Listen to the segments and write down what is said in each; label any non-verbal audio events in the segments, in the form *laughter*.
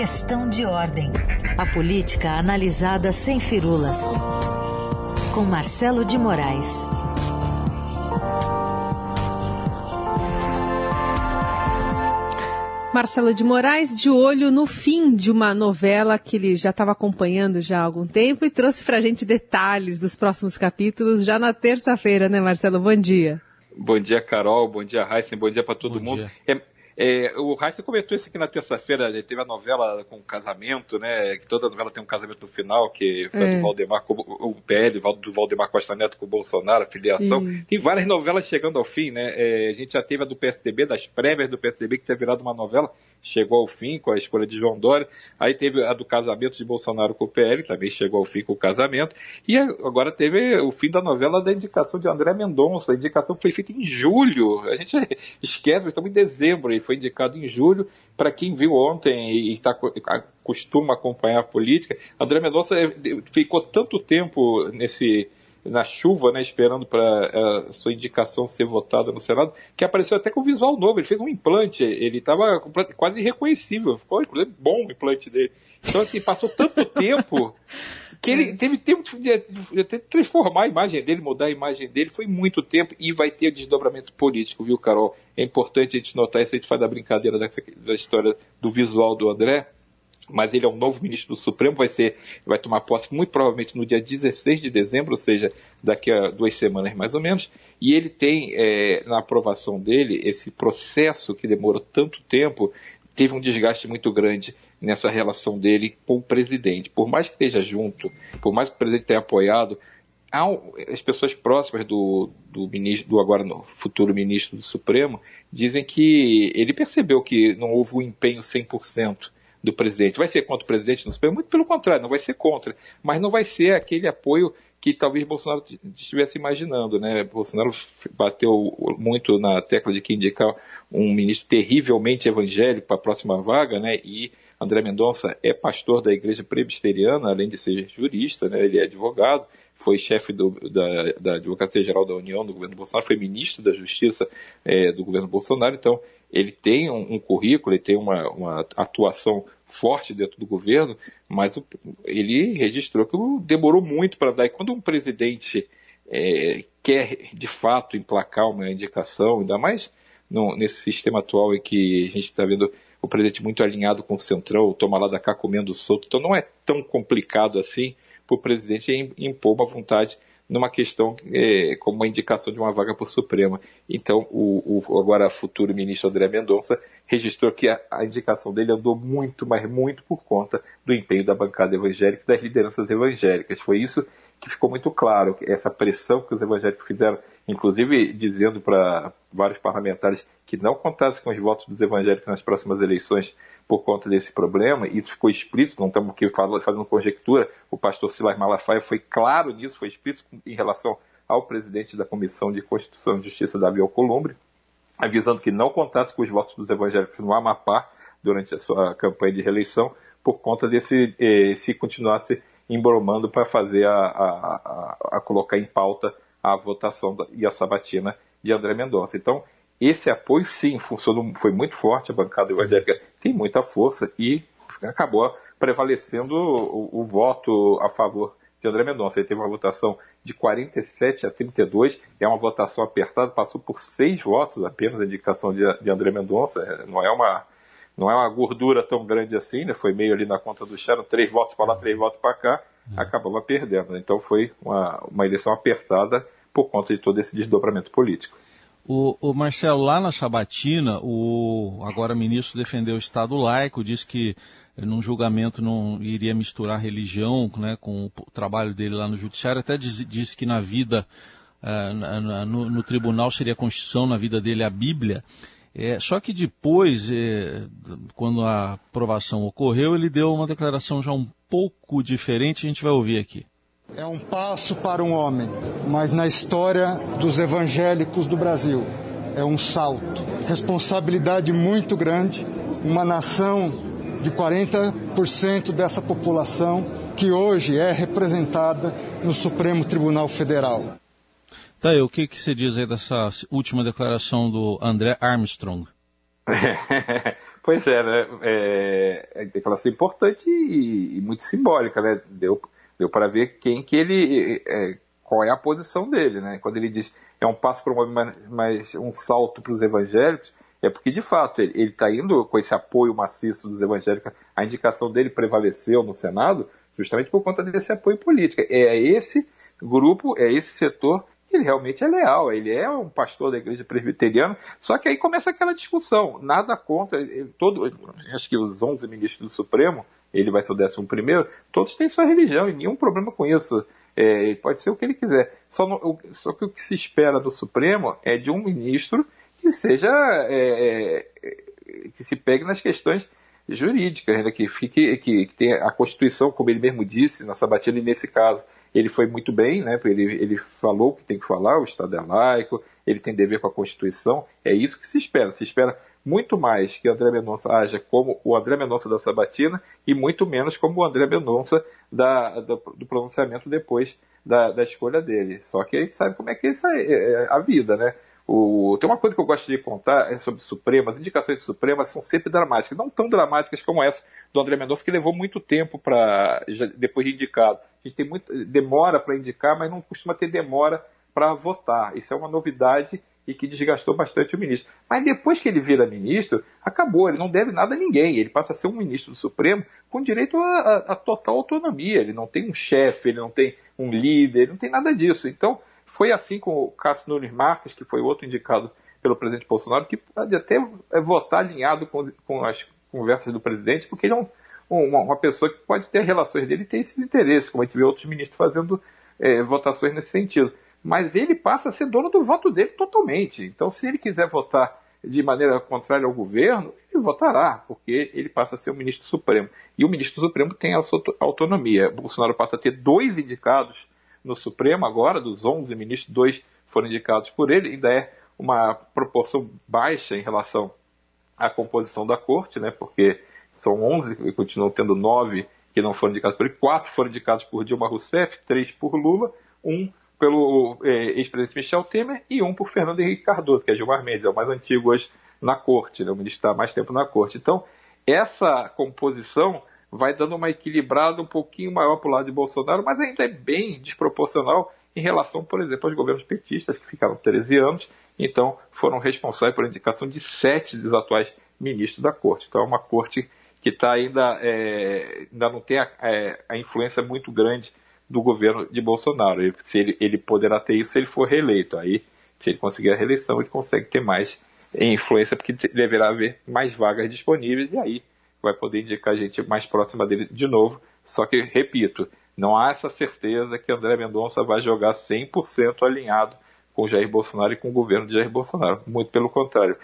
Questão de ordem. A política analisada sem firulas. Com Marcelo de Moraes. Marcelo de Moraes, de olho no fim de uma novela que ele já estava acompanhando já há algum tempo e trouxe para a gente detalhes dos próximos capítulos já na terça-feira, né, Marcelo? Bom dia. Bom dia, Carol. Bom dia, Heisen. Bom dia para todo bom mundo. É, é, o Heisen comentou isso aqui na terça-feira, teve a novela com o casamento, né? Que toda novela tem um casamento no final, que foi é. do Valdemar, o PL, do Valdemar Costa Neto com o Bolsonaro, a filiação. Tem várias novelas chegando ao fim, né? É, a gente já teve a do PSDB, das prévias do PSDB, que tinha virado uma novela chegou ao fim com a escolha de João Dória. Aí teve a do casamento de Bolsonaro com o PL, também chegou ao fim com o casamento. E agora teve o fim da novela da indicação de André Mendonça, a indicação foi feita em julho. A gente *laughs* esquece, estamos em dezembro e foi indicado em julho. Para quem viu ontem e está costuma acompanhar a política, André Mendonça eh, ficou tanto tempo nesse na chuva, né, esperando para a eh, sua indicação ser votada no Senado, que apareceu até com visual novo. Ele fez um implante, ele estava quase irreconhecível. Ficou bom o implante dele. Então, assim, passou tanto *laughs* tempo que ele teve tempo de, de, de, transformar a imagem dele, mudar a imagem dele. Foi muito tempo e vai ter desdobramento político, viu, Carol? É importante a gente notar isso. A gente faz a brincadeira dessa, da história do visual do André mas ele é um novo ministro do Supremo, vai ser, vai tomar posse muito provavelmente no dia 16 de dezembro, ou seja, daqui a duas semanas mais ou menos, e ele tem é, na aprovação dele esse processo que demorou tanto tempo, teve um desgaste muito grande nessa relação dele com o presidente. Por mais que esteja junto, por mais que o presidente tenha apoiado, as pessoas próximas do, do ministro, do agora no futuro ministro do Supremo, dizem que ele percebeu que não houve um empenho 100% do presidente. Vai ser contra o presidente no Supremo? Muito pelo contrário, não vai ser contra. Mas não vai ser aquele apoio que talvez Bolsonaro estivesse imaginando, né? Bolsonaro bateu muito na tecla de que indicar um ministro terrivelmente evangélico para a próxima vaga, né? E André Mendonça é pastor da igreja presbiteriana, além de ser jurista, né? Ele é advogado, foi chefe do, da, da Advocacia Geral da União do governo Bolsonaro, foi ministro da Justiça é, do governo Bolsonaro, então ele tem um, um currículo, ele tem uma, uma, atuação forte dentro do governo, mas o, ele registrou que demorou muito para dar. E quando um presidente é, quer de fato emplacar uma indicação, ainda mais no, nesse sistema atual em que a gente está vendo o presidente muito alinhado com o Centrão, toma lá da cá comendo solto, então não é tão complicado assim para o presidente impor uma vontade numa questão é, como uma indicação de uma vaga para o Supremo. Então, o, o, agora futuro ministro André Mendonça registrou que a, a, indicação dele andou muito, mas muito por conta do empenho da bancada evangélica e das lideranças evangélicas. Foi isso que ficou muito claro, essa pressão que os evangélicos fizeram, inclusive dizendo para vários parlamentares que não contassem com os votos dos evangélicos nas próximas eleições por conta desse problema, isso ficou explícito, não estamos aqui fazendo conjectura, o pastor Silas Malafaia foi claro nisso, foi explícito em relação ao presidente da Comissão de Constituição e Justiça, Davi Alcolumbre, avisando que não contasse com os votos dos evangélicos no Amapá durante a sua campanha de reeleição, por conta desse, eh, se continuasse embromando para fazer a, a, a, a, colocar em pauta a votação da, e a sabatina de André Mendonça. Então, esse apoio, sim, funcionou, foi muito forte, a bancada evangélica tem muita força e acabou prevalecendo o, o voto a favor de André Mendonça. Ele teve uma votação de 47 a 32, é uma votação apertada, passou por seis votos apenas a indicação de, de André Mendonça, é, não é uma não é uma gordura tão grande assim, né? Foi meio ali na conta do Sharon, três votos para lá, três votos para cá, é. acabava perdendo. Então foi uma, uma eleição apertada por conta de todo esse desdobramento político. O, o, Marcelo, lá na Sabatina, o agora ministro defendeu o Estado laico, disse que num julgamento não iria misturar religião né, com o trabalho dele lá no judiciário, até disse, disse que na vida, uh, na, no, no, tribunal seria a Constituição, na vida dele a Bíblia. É, só que depois, é, quando a aprovação ocorreu, ele deu uma declaração já um pouco diferente, a gente vai ouvir aqui. É um passo para um homem, mas na história dos evangélicos do Brasil é um salto. Responsabilidade muito grande, uma nação de 40% dessa população que hoje é representada no Supremo Tribunal Federal. Tá aí, o que, que você diz aí dessa última declaração do André Armstrong? *laughs* Pois é, né? É, é declaração importante e, e, muito simbólica, né? Deu, deu para ver quem que ele. É, qual é a posição dele, né? Quando ele diz é um passo para uma, mas um salto para os evangélicos, é porque de fato ele está indo com esse apoio maciço dos evangélicos. A indicação dele prevaleceu no Senado justamente por conta desse apoio político. É esse grupo, é esse setor ele realmente é leal, ele é um pastor da igreja presbiteriana, só que aí começa aquela discussão, nada contra, todo, acho que os 11 ministros do Supremo, ele vai ser o 11 primeiro, todos têm sua religião e nenhum problema com isso, é, ele pode ser o que ele quiser, só, no, só, que o que se espera do Supremo é de um ministro que seja, é, é, que se pegue nas questões jurídicas, né, que, fique, que, que tenha a Constituição, como ele mesmo disse na sabatina, e nesse caso, ele foi muito bem, né? Ele, ele falou o que tem que falar, o Estado é laico, ele tem dever com a Constituição, é isso que se espera. Se espera muito mais que o André Mendonça haja como o André Mendonça da Sabatina e muito menos como o André Mendonça da, da, do pronunciamento depois da, da, escolha dele. Só que a gente sabe como é que é, é, é a vida, né? O, tem uma coisa que eu gosto de contar é sobre o Supremo. As indicações do Supremo são sempre dramáticas, não tão dramáticas como essa do André Mendonça, que levou muito tempo para depois de indicado. A gente tem muito demora para indicar, mas não costuma ter demora para votar. Isso é uma novidade e que desgastou bastante o ministro. Mas depois que ele vira ministro, acabou, ele não deve nada a ninguém. Ele passa a ser um ministro do Supremo com direito a, a, a total autonomia. Ele não tem um chefe, ele não tem um líder, ele não tem nada disso. Então, foi assim com o Cássio Nunes Marques, que foi outro indicado pelo presidente Bolsonaro, que pode até é, votar alinhado com, com as conversas do presidente, porque ele é um, uma, uma, pessoa que pode ter relações dele e ter esse interesse, como a gente vê outros ministros fazendo é, votações nesse sentido. Mas ele passa a ser dono do voto dele totalmente. Então, se ele quiser votar de maneira contrária ao governo, ele votará, porque ele passa a ser o ministro supremo. E o ministro supremo tem a sua autonomia. Bolsonaro passa a ter dois indicados no Supremo agora, dos 11 ministros, dois foram indicados por ele, ainda é uma proporção baixa em relação à composição da corte, né, porque são 11 e continuam tendo nove que não foram indicados por ele, quatro foram indicados por Dilma Rousseff, três por Lula, um pelo é, ex-presidente Michel Temer e um por Fernando Henrique Cardoso, que é Gilmar Mendes, é o mais antigo hoje na corte, né, o ministro está mais tempo na corte. Então, essa composição vai dando uma equilibrada um pouquinho maior para o lado de Bolsonaro, mas ainda é bem desproporcional em relação, por exemplo, aos governos petistas, que ficaram 13 anos, então foram responsáveis por indicação de sete dos atuais ministros da corte. Então é uma corte que está ainda, é, ainda não tem a, é, a, influência muito grande do governo de Bolsonaro. Ele, se ele, ele poderá ter isso se ele for reeleito. Aí, se ele conseguir a reeleição, ele consegue ter mais influência, porque deverá haver mais vagas disponíveis, e aí vai poder indicar gente mais próxima dele de novo. Só que, repito, não há essa certeza que André Mendonça vai jogar 100% alinhado com Jair Bolsonaro e com o governo de Jair Bolsonaro. Muito pelo contrário.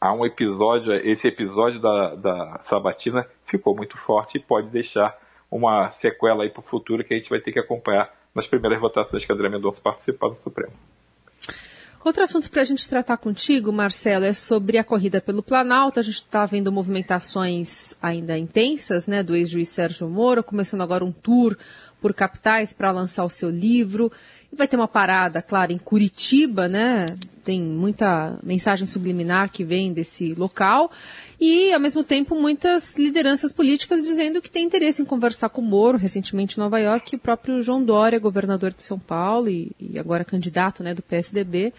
Há um episódio, esse episódio da, da Sabatina ficou muito forte e pode deixar uma sequela aí para o futuro que a gente vai ter que acompanhar nas primeiras votações que André Mendonça participar do Supremo. Outro assunto para a gente tratar contigo, Marcelo, é sobre a corrida pelo Planalto. A gente está vendo movimentações ainda intensas, né, do ex-juiz Sérgio Moro, começando agora um tour por capitais para lançar o seu livro. E vai ter uma parada, claro, em Curitiba, né? Tem muita mensagem subliminar que vem desse local. E, ao mesmo tempo, muitas lideranças políticas dizendo que tem interesse em conversar com o Moro, recentemente em Nova York, o próprio João Dória, governador de São Paulo e, e agora candidato né, do PSDB,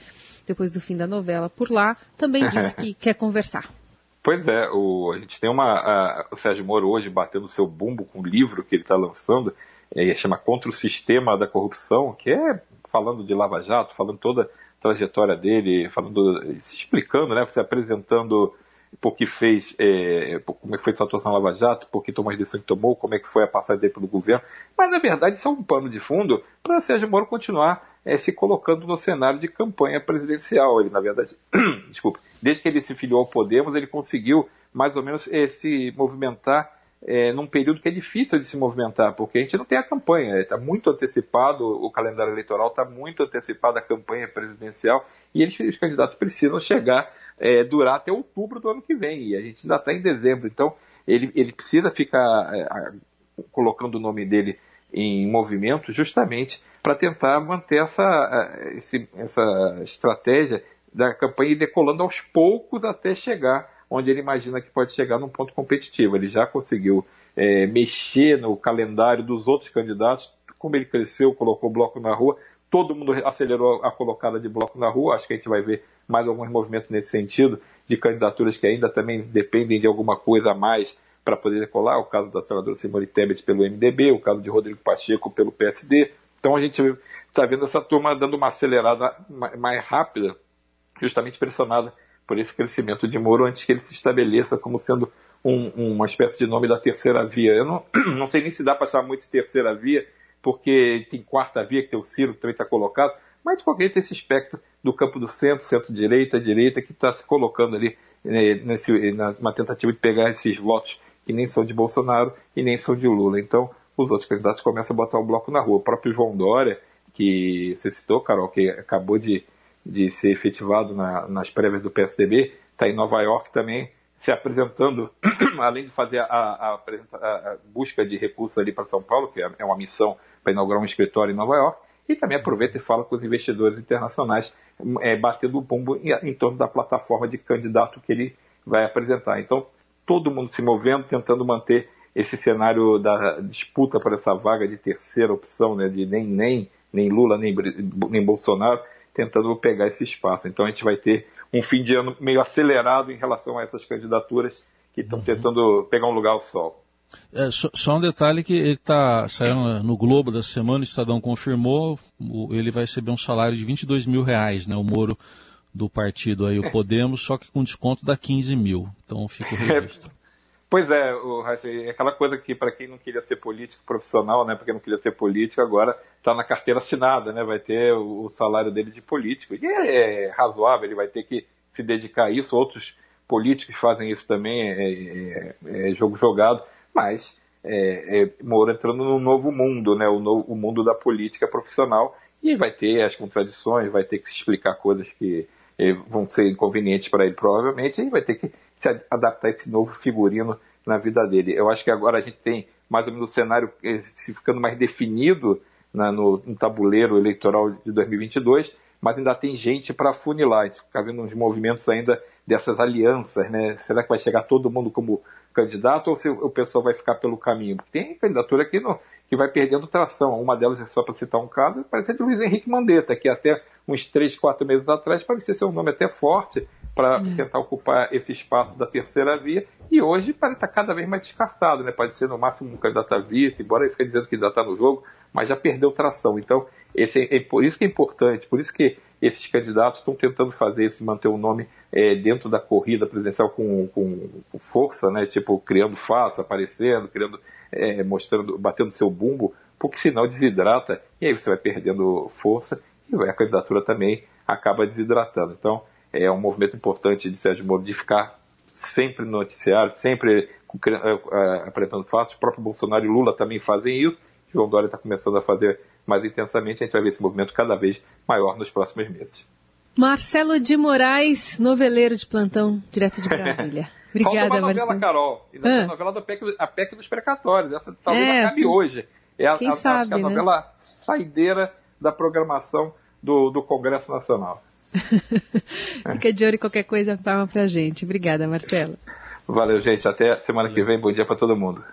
depois do fim da novela por lá, também *laughs* disse que quer conversar. Pois é, o, a gente tem uma. A, o Sérgio Moro hoje batendo seu bumbo com o livro que ele está lançando, é, chama Contra o Sistema da Corrupção, que é falando de Lava Jato, falando toda a trajetória dele, falando, se explicando, né, se apresentando por que fez, é, como é que foi sua atuação Lava Jato, por que tomou as decisões que tomou, como é que foi a passagem dele pelo governo. Mas, na verdade, isso é um pano de fundo para Sérgio Moro continuar é, se colocando no cenário de campanha presidencial. Ele, na verdade, *clears throat* desculpa, desde que ele se filiou ao Podemos, ele conseguiu mais ou menos é, se movimentar é, num período que é difícil de se movimentar, porque a gente não tem a campanha, está muito antecipado, o calendário eleitoral está muito antecipado a campanha presidencial, e eles, os candidatos precisam chegar é, durar até outubro do ano que vem, e a gente ainda está em dezembro, então ele, ele precisa ficar colocando o nome dele em movimento justamente para tentar manter essa, esse, essa estratégia da campanha decolando aos poucos até chegar onde ele imagina que pode chegar num ponto competitivo. Ele já conseguiu é, mexer no calendário dos outros candidatos, como ele cresceu, colocou bloco na rua, todo mundo acelerou a colocada de bloco na rua. Acho que a gente vai ver mais alguns movimentos nesse sentido, de candidaturas que ainda também dependem de alguma coisa a mais para poder decolar. O caso da senadora Simone Tebet pelo MDB, o caso de Rodrigo Pacheco pelo PSD. Então a gente está vendo essa turma dando uma acelerada mais rápida, justamente pressionada por esse crescimento de Moro antes que ele se estabeleça como sendo um, uma espécie de nome da terceira via. Eu não, *clears throat* não sei nem se dá para chamar muito de terceira via, porque tem quarta via, que tem o Ciro, que também está colocado, mas de qualquer jeito esse espectro do campo do centro, centro-direita, direita, que está se colocando ali né, nesse, numa tentativa de pegar esses votos que nem são de Bolsonaro e nem são de Lula. Então, os outros candidatos começam a botar o bloco na rua. O próprio João Dória, que você citou, Carol, que acabou de, de ser efetivado na, nas prévias do PSDB, está em Nova York também, se apresentando, *clears throat* além de fazer a, a, a busca de recursos ali para São Paulo, que é, é uma missão para inaugurar um escritório em Nova York, e também aproveita e fala com os investidores internacionais, é, batendo o bumbo em, em torno da plataforma de candidato que ele vai apresentar. Então, todo mundo se movendo, tentando manter esse cenário da disputa por essa vaga de terceira opção, né, de nem, nem, nem Lula, nem, nem Bolsonaro, tentando pegar esse espaço. Então a gente vai ter um fim de ano meio acelerado em relação a essas candidaturas que estão uhum. tentando pegar um lugar ao sol. É, só, só, um detalhe que ele está saindo no Globo da semana, o Estadão confirmou, ele vai receber um salário de 22 mil reais, né, o Moro do partido aí, o é. Podemos, só que com desconto da 15 mil. Então fica o registro. Pois é, o, é aquela coisa que para quem não queria ser político profissional, né, para quem não queria ser político, agora está na carteira assinada, né, vai ter o, o, salário dele de político. E é, é, razoável, ele vai ter que se dedicar a isso. Outros políticos fazem isso também, é, é, é jogo jogado, mas é, é, Moro entrando num novo mundo, né, o, no, o mundo da política profissional, e vai ter as contradições, vai ter que se explicar coisas que vão ser inconvenientes para ele, provavelmente, e vai ter que se adaptar a esse novo figurino na vida dele. Eu acho que agora a gente tem mais ou menos o cenário eh, ficando mais definido na, no, no, tabuleiro eleitoral de 2022, mas ainda tem gente para funilar. A gente fica vendo uns movimentos ainda dessas alianças, né? Será que vai chegar todo mundo como candidato ou se o pessoal vai ficar pelo caminho? Porque tem candidatura aqui no, que vai perdendo tração. Uma delas, é só para citar um caso, parece de Luiz Henrique Mandetta, que até uns três, quatro meses atrás parecia ser um nome até forte, para é. tentar ocupar esse espaço da terceira via, e hoje parece estar cada vez mais descartado, né? Pode ser no máximo um candidato a vice, embora ele fique dizendo que ainda está no jogo, mas já perdeu tração. Então, esse é, é, por isso que é importante, por isso que esses candidatos estão tentando fazer isso, manter o nome é, dentro da corrida presidencial com, com, com, força, né? Tipo, criando fatos, aparecendo, criando, é, mostrando, batendo seu bumbo, porque senão desidrata, e aí você vai perdendo força, e a candidatura também acaba desidratando. Então, é um movimento importante de Sérgio Moro de ficar sempre no noticiário, sempre é, é, apresentando fatos. O próprio Bolsonaro e Lula também fazem isso. João Dória está começando a fazer mais intensamente. A gente vai ver esse movimento cada vez maior nos próximos meses. Marcelo de Moraes, noveleiro de plantão, direto de Brasília. Obrigada, *laughs* Falta uma novela, Marcelo. Carol. E ah. novela do PEC, a PEC dos precatórios. Essa talvez é, acabe hoje. É a, quem a, sabe, a, a né? novela saideira da programação do, do Congresso Nacional. *laughs* Fica de olho em qualquer coisa, palma pra gente. Obrigada, Marcelo. Valeu, gente. Até semana que vem. Bom dia para todo mundo.